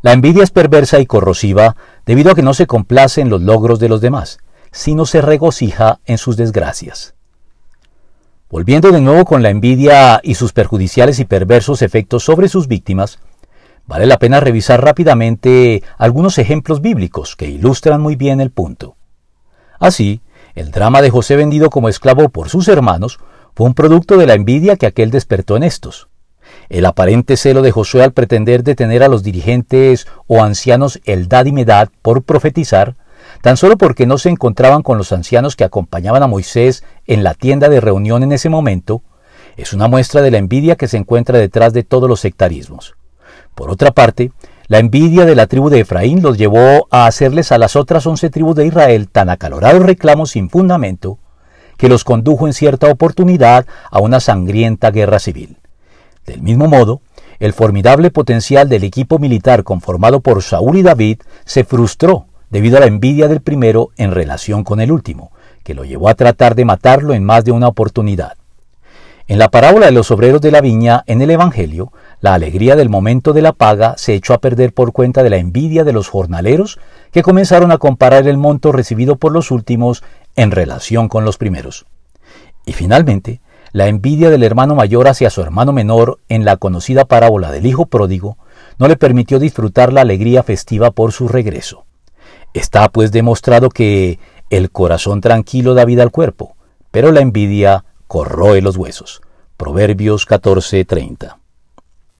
La envidia es perversa y corrosiva debido a que no se complace en los logros de los demás, sino se regocija en sus desgracias. Volviendo de nuevo con la envidia y sus perjudiciales y perversos efectos sobre sus víctimas, vale la pena revisar rápidamente algunos ejemplos bíblicos que ilustran muy bien el punto. Así, el drama de José vendido como esclavo por sus hermanos fue un producto de la envidia que aquel despertó en estos. El aparente celo de Josué al pretender detener a los dirigentes o ancianos Eldad y Medad por profetizar, tan solo porque no se encontraban con los ancianos que acompañaban a Moisés en la tienda de reunión en ese momento, es una muestra de la envidia que se encuentra detrás de todos los sectarismos. Por otra parte, la envidia de la tribu de Efraín los llevó a hacerles a las otras once tribus de Israel tan acalorados reclamos sin fundamento, que los condujo en cierta oportunidad a una sangrienta guerra civil. Del mismo modo, el formidable potencial del equipo militar conformado por Saúl y David se frustró debido a la envidia del primero en relación con el último, que lo llevó a tratar de matarlo en más de una oportunidad. En la parábola de los obreros de la viña en el Evangelio, la alegría del momento de la paga se echó a perder por cuenta de la envidia de los jornaleros que comenzaron a comparar el monto recibido por los últimos en relación con los primeros. Y finalmente, la envidia del hermano mayor hacia su hermano menor en la conocida parábola del hijo pródigo no le permitió disfrutar la alegría festiva por su regreso. Está pues demostrado que el corazón tranquilo da vida al cuerpo, pero la envidia corroe los huesos. Proverbios 14:30.